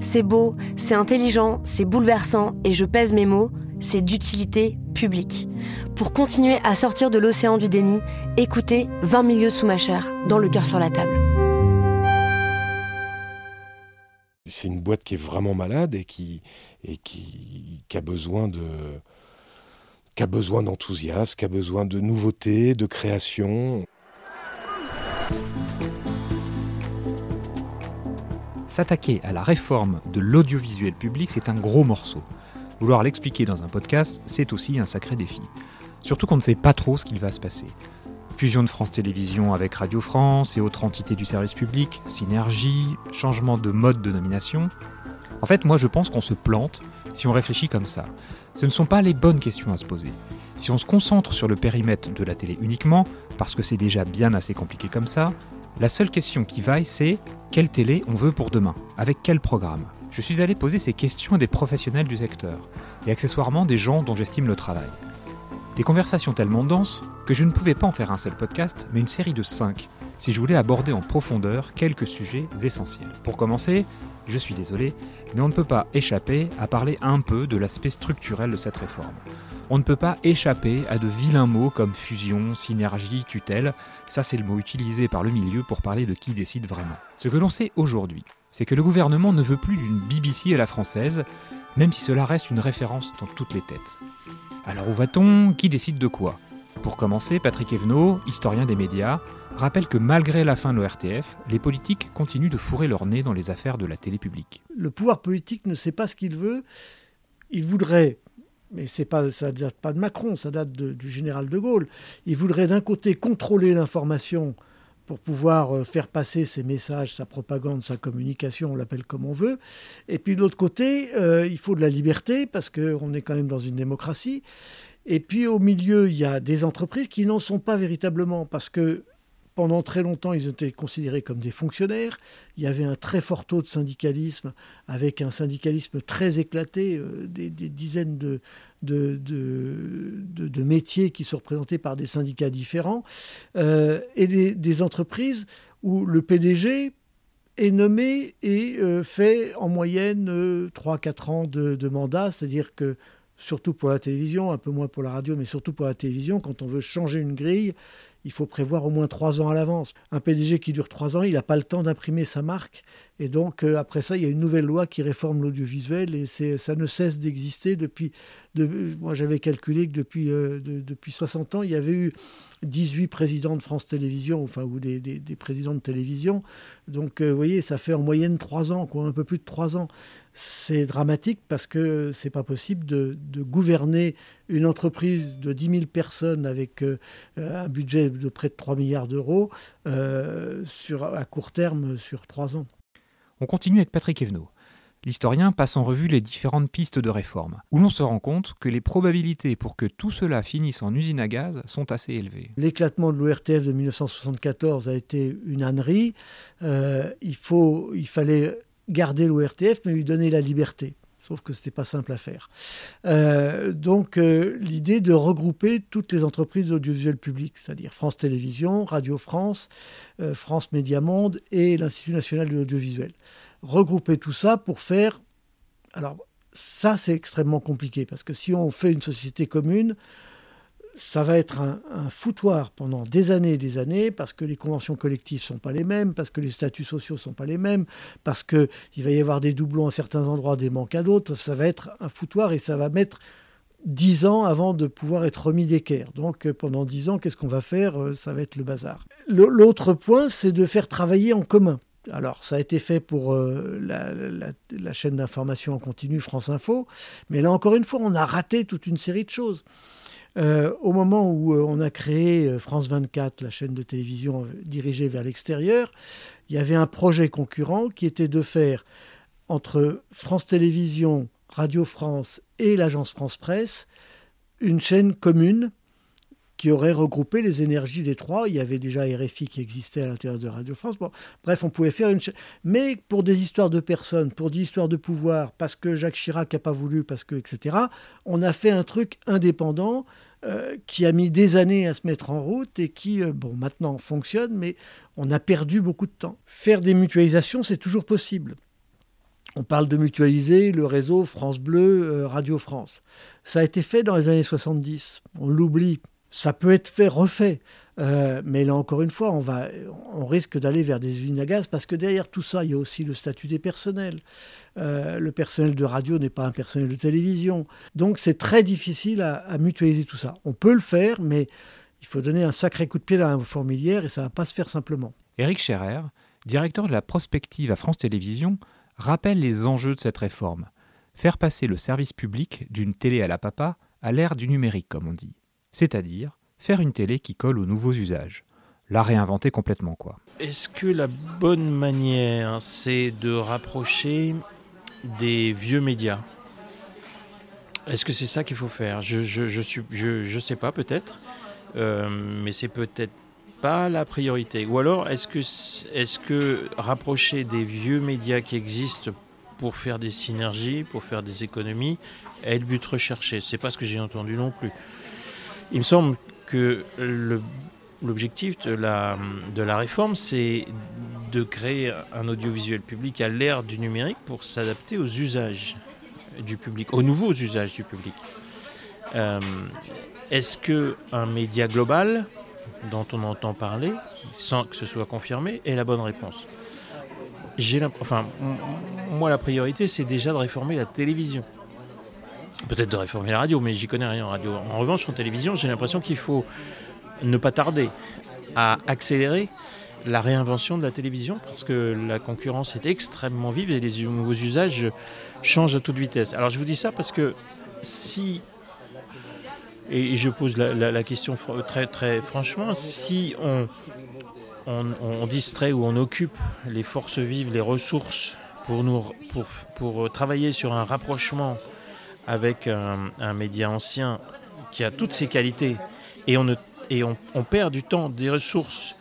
C'est beau, c'est intelligent, c'est bouleversant, et je pèse mes mots, c'est d'utilité publique. Pour continuer à sortir de l'océan du déni, écoutez 20 milieux sous ma chair, dans le cœur sur la table. C'est une boîte qui est vraiment malade et qui, a besoin a besoin d'enthousiasme, qui a besoin de nouveautés, de création. S'attaquer à la réforme de l'audiovisuel public, c'est un gros morceau. Vouloir l'expliquer dans un podcast, c'est aussi un sacré défi. Surtout qu'on ne sait pas trop ce qu'il va se passer. Fusion de France Télévisions avec Radio France et autres entités du service public, synergie, changement de mode de nomination. En fait, moi je pense qu'on se plante si on réfléchit comme ça. Ce ne sont pas les bonnes questions à se poser. Si on se concentre sur le périmètre de la télé uniquement, parce que c'est déjà bien assez compliqué comme ça, la seule question qui vaille, c'est quelle télé on veut pour demain? Avec quel programme? Je suis allé poser ces questions à des professionnels du secteur, et accessoirement des gens dont j'estime le travail. Des conversations tellement denses que je ne pouvais pas en faire un seul podcast, mais une série de cinq, si je voulais aborder en profondeur quelques sujets essentiels. Pour commencer, je suis désolé, mais on ne peut pas échapper à parler un peu de l'aspect structurel de cette réforme. On ne peut pas échapper à de vilains mots comme fusion, synergie, tutelle. Ça, c'est le mot utilisé par le milieu pour parler de qui décide vraiment. Ce que l'on sait aujourd'hui, c'est que le gouvernement ne veut plus d'une BBC à la française, même si cela reste une référence dans toutes les têtes. Alors où va-t-on? Qui décide de quoi? Pour commencer, Patrick Evenot, historien des médias, rappelle que malgré la fin de l'ORTF, les politiques continuent de fourrer leur nez dans les affaires de la télé publique. Le pouvoir politique ne sait pas ce qu'il veut. Il voudrait, mais pas, ça ne date pas de Macron, ça date du général de Gaulle, il voudrait d'un côté contrôler l'information pour pouvoir euh, faire passer ses messages, sa propagande, sa communication, on l'appelle comme on veut. Et puis de l'autre côté, euh, il faut de la liberté, parce qu'on est quand même dans une démocratie. Et puis au milieu, il y a des entreprises qui n'en sont pas véritablement, parce que pendant très longtemps, ils étaient considérés comme des fonctionnaires. Il y avait un très fort taux de syndicalisme, avec un syndicalisme très éclaté, euh, des, dizaines de, métiers qui sont représentés par des syndicats différents, euh, et des, entreprises où le PDG est nommé et euh, fait en moyenne 3-4 ans de, mandat, c'est-à-dire que surtout pour la télévision, un peu moins pour la radio, mais surtout pour la télévision, quand on veut changer une grille, il faut prévoir au moins trois ans à l'avance. Un PDG qui dure trois ans, il n'a pas le temps d'imprimer sa marque. Et donc, euh, après ça, il y a une nouvelle loi qui réforme l'audiovisuel et ça ne cesse d'exister depuis. moi, j'avais calculé que depuis, euh, depuis 60 ans, il y avait eu 18 présidents de France Télévisions, enfin, ou des, présidents de télévision. Donc, euh, vous voyez, ça fait en moyenne trois ans, quoi, un peu plus de trois ans. C'est dramatique parce que c'est pas possible de, gouverner une entreprise de 10 000 personnes avec un budget de près de 3 milliards d'euros à court terme sur trois ans. On continue avec Patrick Evenot. L'historien passe en revue les différentes pistes de réforme, où l'on se rend compte que les probabilités pour que tout cela finisse en usine à gaz sont assez élevées. L'éclatement de l'ORTF de 1974 a été une ânerie. Euh, il, il fallait garder l'ORTF, mais lui donner la liberté. Sauf que ce n'était pas simple à faire. Euh, donc euh, l'idée de regrouper toutes les entreprises audiovisuelles publiques, c'est-à-dire France Télévisions, Radio France, euh, France Média Monde et l'Institut national de l'audiovisuel. Regrouper tout ça pour faire... Alors ça c'est extrêmement compliqué, parce que si on fait une société commune, ça va être un, foutoir pendant des années et des années parce que les conventions collectives ne sont pas les mêmes, parce que les statuts sociaux ne sont pas les mêmes, parce qu'il va y avoir des doublons à certains endroits, des manques à d'autres. Ça va être un foutoir et ça va mettre dix ans avant de pouvoir être remis d'équerre. Donc euh, pendant dix ans, qu'est-ce qu'on va faire? Euh, Ça va être le bazar. L'autre point, c'est de faire travailler en commun. Alors, ça a été fait pour euh, la, chaîne d'information en continu France Info, mais là encore une fois, on a raté toute une série de choses. Au moment où on a créé France 24, la chaîne de télévision dirigée vers l'extérieur, il y avait un projet concurrent qui était de faire entre France Télévisions, Radio France et l'agence France Presse une chaîne commune qui aurait regroupé les énergies des trois. Il y avait déjà RFI qui existait à l'intérieur de Radio France. bref, on pouvait faire une. Mais pour des histoires de personnes, pour des histoires de pouvoir, parce que Jacques Chirac n'a pas voulu, parce que, etc., on a fait un truc indépendant euh, qui a mis des années à se mettre en route et qui, euh, bon, maintenant fonctionne, mais on a perdu beaucoup de temps. Faire des mutualisations, c'est toujours possible. On parle de mutualiser le réseau France Bleu, euh, Radio France. Ça a été fait dans les années 70. On l'oublie. Ça peut être fait, refait. Euh, mais là encore une fois, on, va, on risque d'aller vers des usines à gaz parce que derrière tout ça, il y a aussi le statut des personnels. Euh, le personnel de radio n'est pas un personnel de télévision. Donc c'est très difficile à, à, mutualiser tout ça. On peut le faire, mais il faut donner un sacré coup de pied dans la fourmilière et ça ne va pas se faire simplement. Éric Scherer, directeur de la prospective à France Télévisions, rappelle les enjeux de cette réforme. Faire passer le service public d'une télé à la papa à l'ère du numérique, comme on dit. C'est-à-dire faire une télé qui colle aux nouveaux usages. La réinventer complètement, quoi. Est-ce que la bonne manière, c'est de rapprocher des vieux médias? Est-ce que c'est ça qu'il faut faire? Je je sais pas, peut-être. Euh, mais c'est peut-être pas la priorité Ou alors, est-ce que, est que rapprocher des vieux médias qui existent pour faire des synergies, pour faire des économies, est le but recherché? C'est pas ce que j'ai entendu non plus. Il me semble que l'objectif de la, réforme, c'est de créer un audiovisuel public à l'ère du numérique pour s'adapter aux usages du public, aux nouveaux usages du public. Euh, est-ce que un média global dont on entend parler, sans que ce soit confirmé, est la bonne réponse? J'ai enfin, moi, la priorité, c'est déjà de réformer la télévision. Peut-être de réformer la radio, mais j'y connais rien en radio. En revanche, en télévision, j'ai l'impression qu'il faut ne pas tarder à accélérer la réinvention de la télévision parce que la concurrence est extrêmement vive et les nouveaux usages changent à toute vitesse. Alors je vous dis ça parce que si et je pose la, question très, très franchement, si on, distrait ou on occupe les forces vives, les ressources pour, nous, pour travailler sur un rapprochement avec un, média ancien qui a toutes ses qualités et, on, perd du temps, des ressources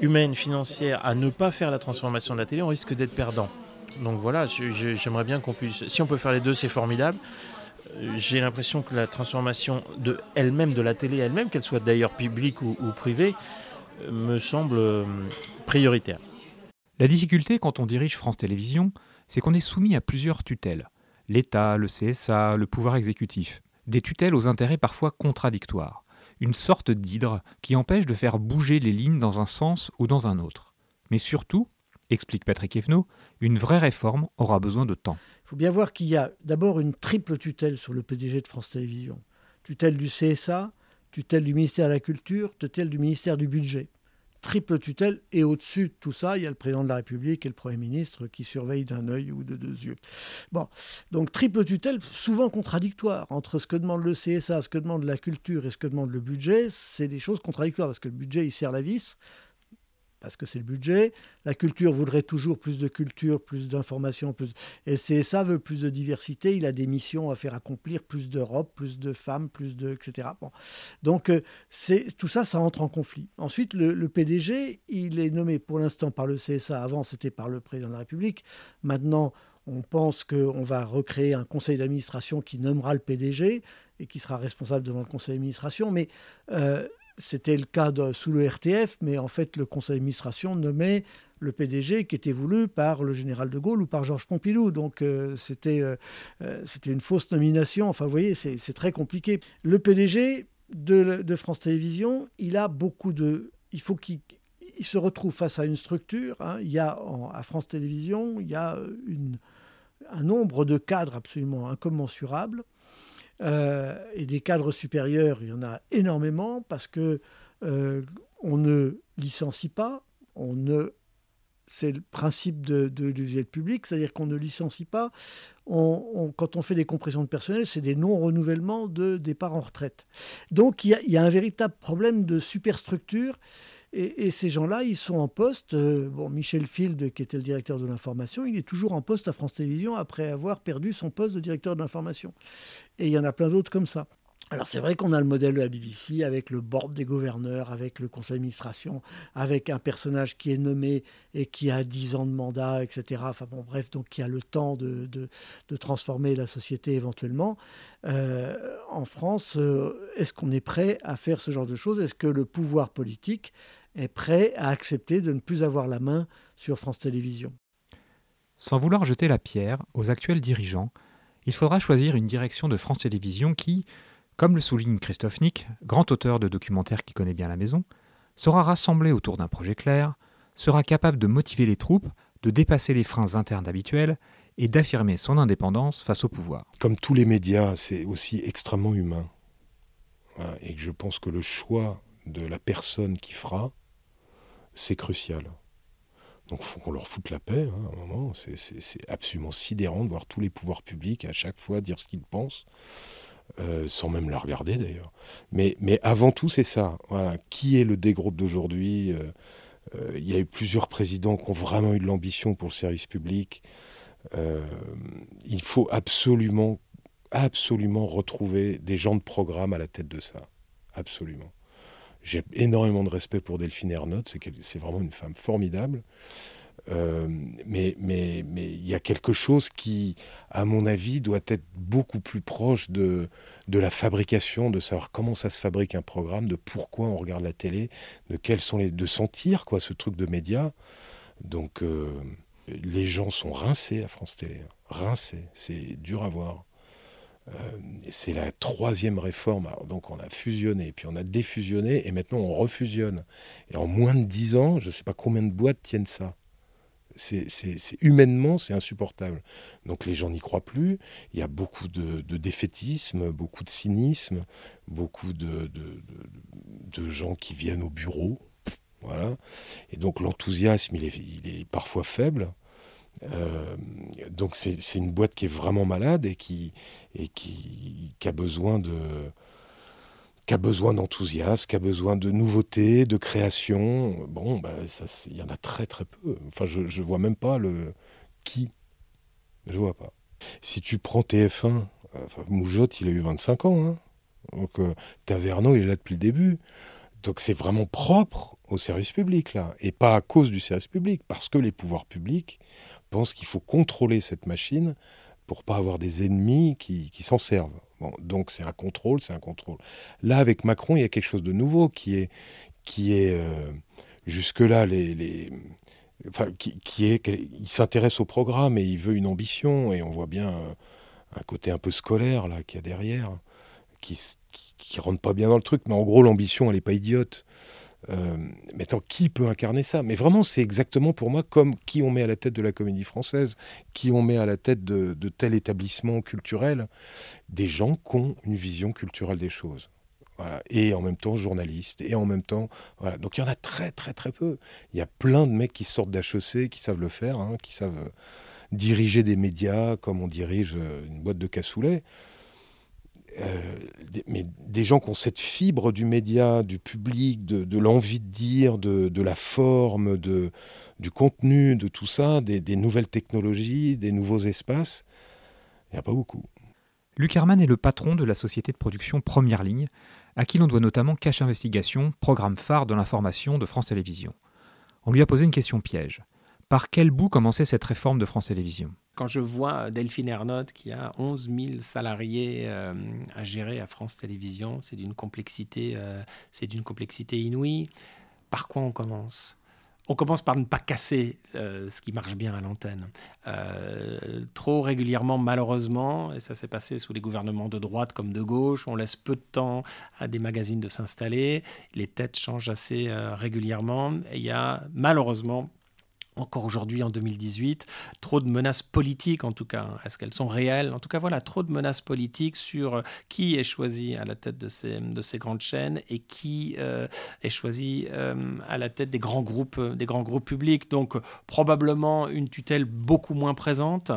humaines, financières à ne pas faire la transformation de la télé, on risque d'être perdant. Donc voilà, j'aimerais bien qu'on puisse. Si on peut faire les deux, c'est formidable j'ai l'impression que la transformation de elle-même, de la télé elle-même, qu'elle soit d'ailleurs publique ou, privée, me semble euh, prioritaire. La difficulté quand on dirige France Télévisions, c'est qu'on est soumis à plusieurs tutelles. L'État, le CSA, le pouvoir exécutif. Des tutelles aux intérêts parfois contradictoires. Une sorte d'hydre qui empêche de faire bouger les lignes dans un sens ou dans un autre. Mais surtout, explique Patrick Evenot, une vraie réforme aura besoin de temps. Il faut bien voir qu'il y a d'abord une triple tutelle sur le PDG de France Télévisions. Tutelle du CSA, tutelle du ministère de la Culture, tutelle du ministère du Budget. Triple tutelle, et au-dessus de tout ça, il y a le président de la République et le Premier ministre qui surveillent d'un œil ou de deux yeux. Bon, donc triple tutelle, souvent contradictoire entre ce que demande le CSA, ce que demande la culture et ce que demande le budget, c'est des choses contradictoires parce que le budget, il sert la vis, parce que c'est le budget. La culture voudrait toujours plus de culture, plus d'informations, plus... et CSA veut plus de diversité. Il a des missions à faire accomplir, plus d'Europe, plus de femmes, plus de etc. Donc euh, c'est tout ça, ça entre en conflit. Ensuite, le, PDG, il est nommé pour l'instant par le CSA. Avant, c'était par le président de la République. Maintenant, on pense qu'on va recréer un conseil d'administration qui nommera le PDG et qui sera responsable devant le conseil d'administration. Mais euh, c'était le cas sous le RTF, mais en fait, le conseil d'administration nommait le PDG qui était voulu par le général de Gaulle ou par Georges Pompidou. Donc euh, c'était, euh, euh, c'était une fausse nomination. Enfin, vous voyez, c'est, très compliqué. Le PDG, de, France Télévisions, il a beaucoup de... Il faut qu'il se retrouve face à une structure. Hein. Il y a à France Télévisions, il y a un nombre de cadres absolument incommensurables. Euh, et des cadres supérieurs, il y en a énormément parce que euh, on ne licencie pas, on ne c'est le principe de, de, public, c'est-à-dire qu'on ne licencie pas. quand on fait des compressions de personnel, c'est des non-renouvellements de départ en retraite. Donc il y, a, un véritable problème de superstructure et, ces gens-là, ils sont en poste. Euh, bon, Michel Field, qui était le directeur de l'information, il est toujours en poste à France Télévisions après avoir perdu son poste de directeur de l'information. Et il y en a plein d'autres comme ça. Alors c'est vrai qu'on a le modèle de la BBC avec le board des gouverneurs, avec le conseil d'administration, avec un personnage qui est nommé et qui a 10 ans de mandat, etc. Enfin bon, bref, donc qui a le temps de, de, transformer la société éventuellement. Euh, en France, euh, est-ce qu'on est prêt à faire ce genre de choses? Est-ce que le pouvoir politique est prêt à accepter de ne plus avoir la main sur France Télévisions. Sans vouloir jeter la pierre aux actuels dirigeants, il faudra choisir une direction de France Télévisions qui, comme le souligne Christophe Nick, grand auteur de documentaires qui connaît bien la maison, sera rassemblée autour d'un projet clair, sera capable de motiver les troupes, de dépasser les freins internes habituels et d'affirmer son indépendance face au pouvoir. Comme tous les médias, c'est aussi extrêmement humain. Et je pense que le choix de la personne qui fera c'est crucial. Donc il faut qu'on leur foute la paix hein, à un moment. C'est absolument sidérant de voir tous les pouvoirs publics à chaque fois dire ce qu'ils pensent, euh, sans même la regarder d'ailleurs. Mais, avant tout, c'est ça. Voilà. Qui est le dégroupe d'aujourd'hui euh, euh, Il y a eu plusieurs présidents qui ont vraiment eu de l'ambition pour le service public. il faut absolument, absolument retrouver des gens de programme à la tête de ça. Absolument. J'ai énormément de respect pour Delphine Ernotte, c'est vraiment une femme formidable. Euh, mais il y a quelque chose qui, à mon avis, doit être beaucoup plus proche de de la fabrication, de savoir comment ça se fabrique un programme, de pourquoi on regarde la télé, de quels sont les de sentir quoi ce truc de médias. Donc euh, les gens sont rincés à France Télé, hein. rincés, c'est dur à voir. Euh, c'est la troisième réforme. donc on a fusionné, puis on a défusionné, et maintenant on refusionne. Et en moins de dix ans, je ne sais pas combien de boîtes tiennent ça. C'est, humainement, c'est insupportable. Donc les gens n'y croient plus. Il y a beaucoup de, défaitisme, beaucoup de cynisme, beaucoup de, gens qui viennent au bureau. Voilà. Et donc l'enthousiasme, il est parfois faible. Euh, donc c'est une boîte qui est vraiment malade et qui, et qui, a besoin de qui a besoin d'enthousiasme, qui a besoin de nouveautés, de création. Bon, bah, il y en a très très peu. Enfin, je ne vois même pas le qui. Je vois pas. Si tu prends TF1, enfin, Moujotte, il a eu 25 ans. Hein. Donc, euh, Taverneau, il est là depuis le début. Donc, c'est vraiment propre au service public, là. Et pas à cause du service public, parce que les pouvoirs publics pense qu'il faut contrôler cette machine pour pas avoir des ennemis qui, s'en servent. Donc c'est un contrôle, c'est un contrôle. Là, avec Macron, il y a quelque chose de nouveau qui est, qui est euh, jusque-là les, enfin, qui, est, il s'intéresse au programme et il veut une ambition et on voit bien un, côté un peu scolaire là qu'il y a derrière, qui, qui, rentre pas bien dans le truc, mais en gros l'ambition elle est pas idiote. Euh, maintenant, qui peut incarner ça? Mais vraiment, c'est exactement pour moi comme qui on met à la tête de la comédie française, qui on met à la tête de, tel établissement culturel, des gens qui ont une vision culturelle des choses. Voilà. Et en même temps journalistes, et en même temps... Donc il y en a très très très peu. Il y a plein de mecs qui sortent d'HEC, qui savent le faire, hein, qui savent diriger des médias comme on dirige euh, une boîte de cassoulet. Euh, mais des gens qui ont cette fibre du média, du public, de, l'envie de dire, de, la forme, de, du contenu, de tout ça, des, nouvelles technologies, des nouveaux espaces, il n'y a pas beaucoup. Luc Herman est le patron de la société de production Première Ligne, à qui l'on doit notamment Cache Investigation, programme phare de l'information de France Télévisions. On lui a posé une question piège. Par quel bout commençait cette réforme de France Télévisions? Quand je vois Delphine Ernotte qui a 11 000 salariés euh, à gérer à France Télévisions, c'est d'une complexité, euh, complexité inouïe. Par quoi on commence? On commence par ne pas casser euh, ce qui marche bien à l'antenne. trop régulièrement, malheureusement, et ça s'est passé sous les gouvernements de droite comme de gauche, on laisse peu de temps à des magazines de s'installer, les têtes changent assez régulièrement, et il y a malheureusement encore aujourd'hui en 2018, trop de menaces politiques en tout cas. Est-ce qu'elles sont réelles? En tout cas, voilà, trop de menaces politiques sur euh, qui est choisi à la tête de ces, de ces grandes chaînes et qui euh, est choisi euh, à la tête des grands groupes, des grands groupes publics. Donc probablement une tutelle beaucoup moins présente,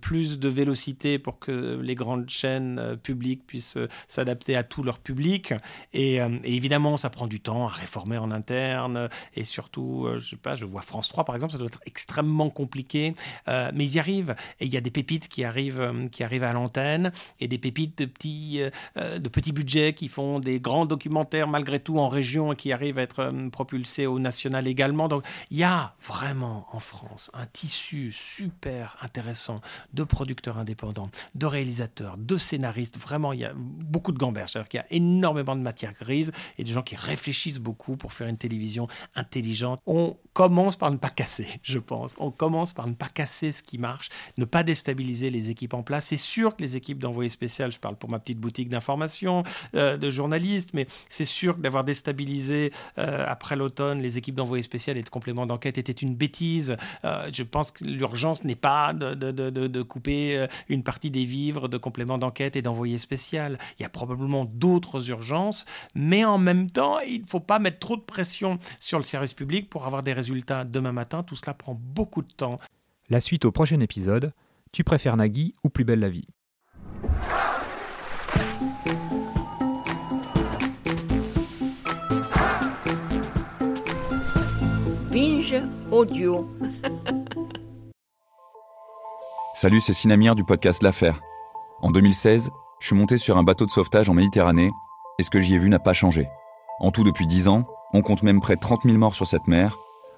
plus de vélocité pour que les grandes chaînes publiques puissent s'adapter à tout leur public. Et, et, évidemment, ça prend du temps à réformer en interne. Et surtout, je sais pas, je vois France 3, par exemple, ça doit être extrêmement compliqué, euh, mais ils y arrivent. Et il y a des pépites qui arrivent, euh, qui arrivent à l'antenne, et des pépites de petits, euh, de petits budgets qui font des grands documentaires malgré tout en région et qui arrivent à être propulsés au national également. Donc il y a vraiment en France un tissu super intéressant de producteurs indépendants, de réalisateurs, de scénaristes. Vraiment, il y a beaucoup de gamberges. C'est-à-dire qu'il y a énormément de matière grise et des gens qui réfléchissent beaucoup pour faire une télévision intelligente. On commence par ne pas casser, je pense. On commence par ne pas casser ce qui marche, ne pas déstabiliser les équipes en place. C'est sûr que les équipes d'envoyés spécial, je parle pour ma petite boutique d'information, euh, de journalistes, mais c'est sûr que d'avoir déstabilisé euh, après l'automne les équipes d'envoyés spécial et de complément d'enquête était une bêtise. Euh, je pense que l'urgence n'est pas de, de, de, couper une partie des vivres de complément d'enquête et d'envoyés spécial. Il y a probablement d'autres urgences, mais en même temps, il ne faut pas mettre trop de pression sur le service public pour avoir des résultats demain matin. Tout cela prend beaucoup de temps. La suite au prochain épisode. Tu préfères Nagui ou Plus belle la vie? Binge audio. Salut, c'est Sinamir du podcast L'Affaire. En 2016, je suis monté sur un bateau de sauvetage en Méditerranée et ce que j'y ai vu n'a pas changé. En tout, depuis 10 ans, on compte même près de 30 000 morts sur cette mer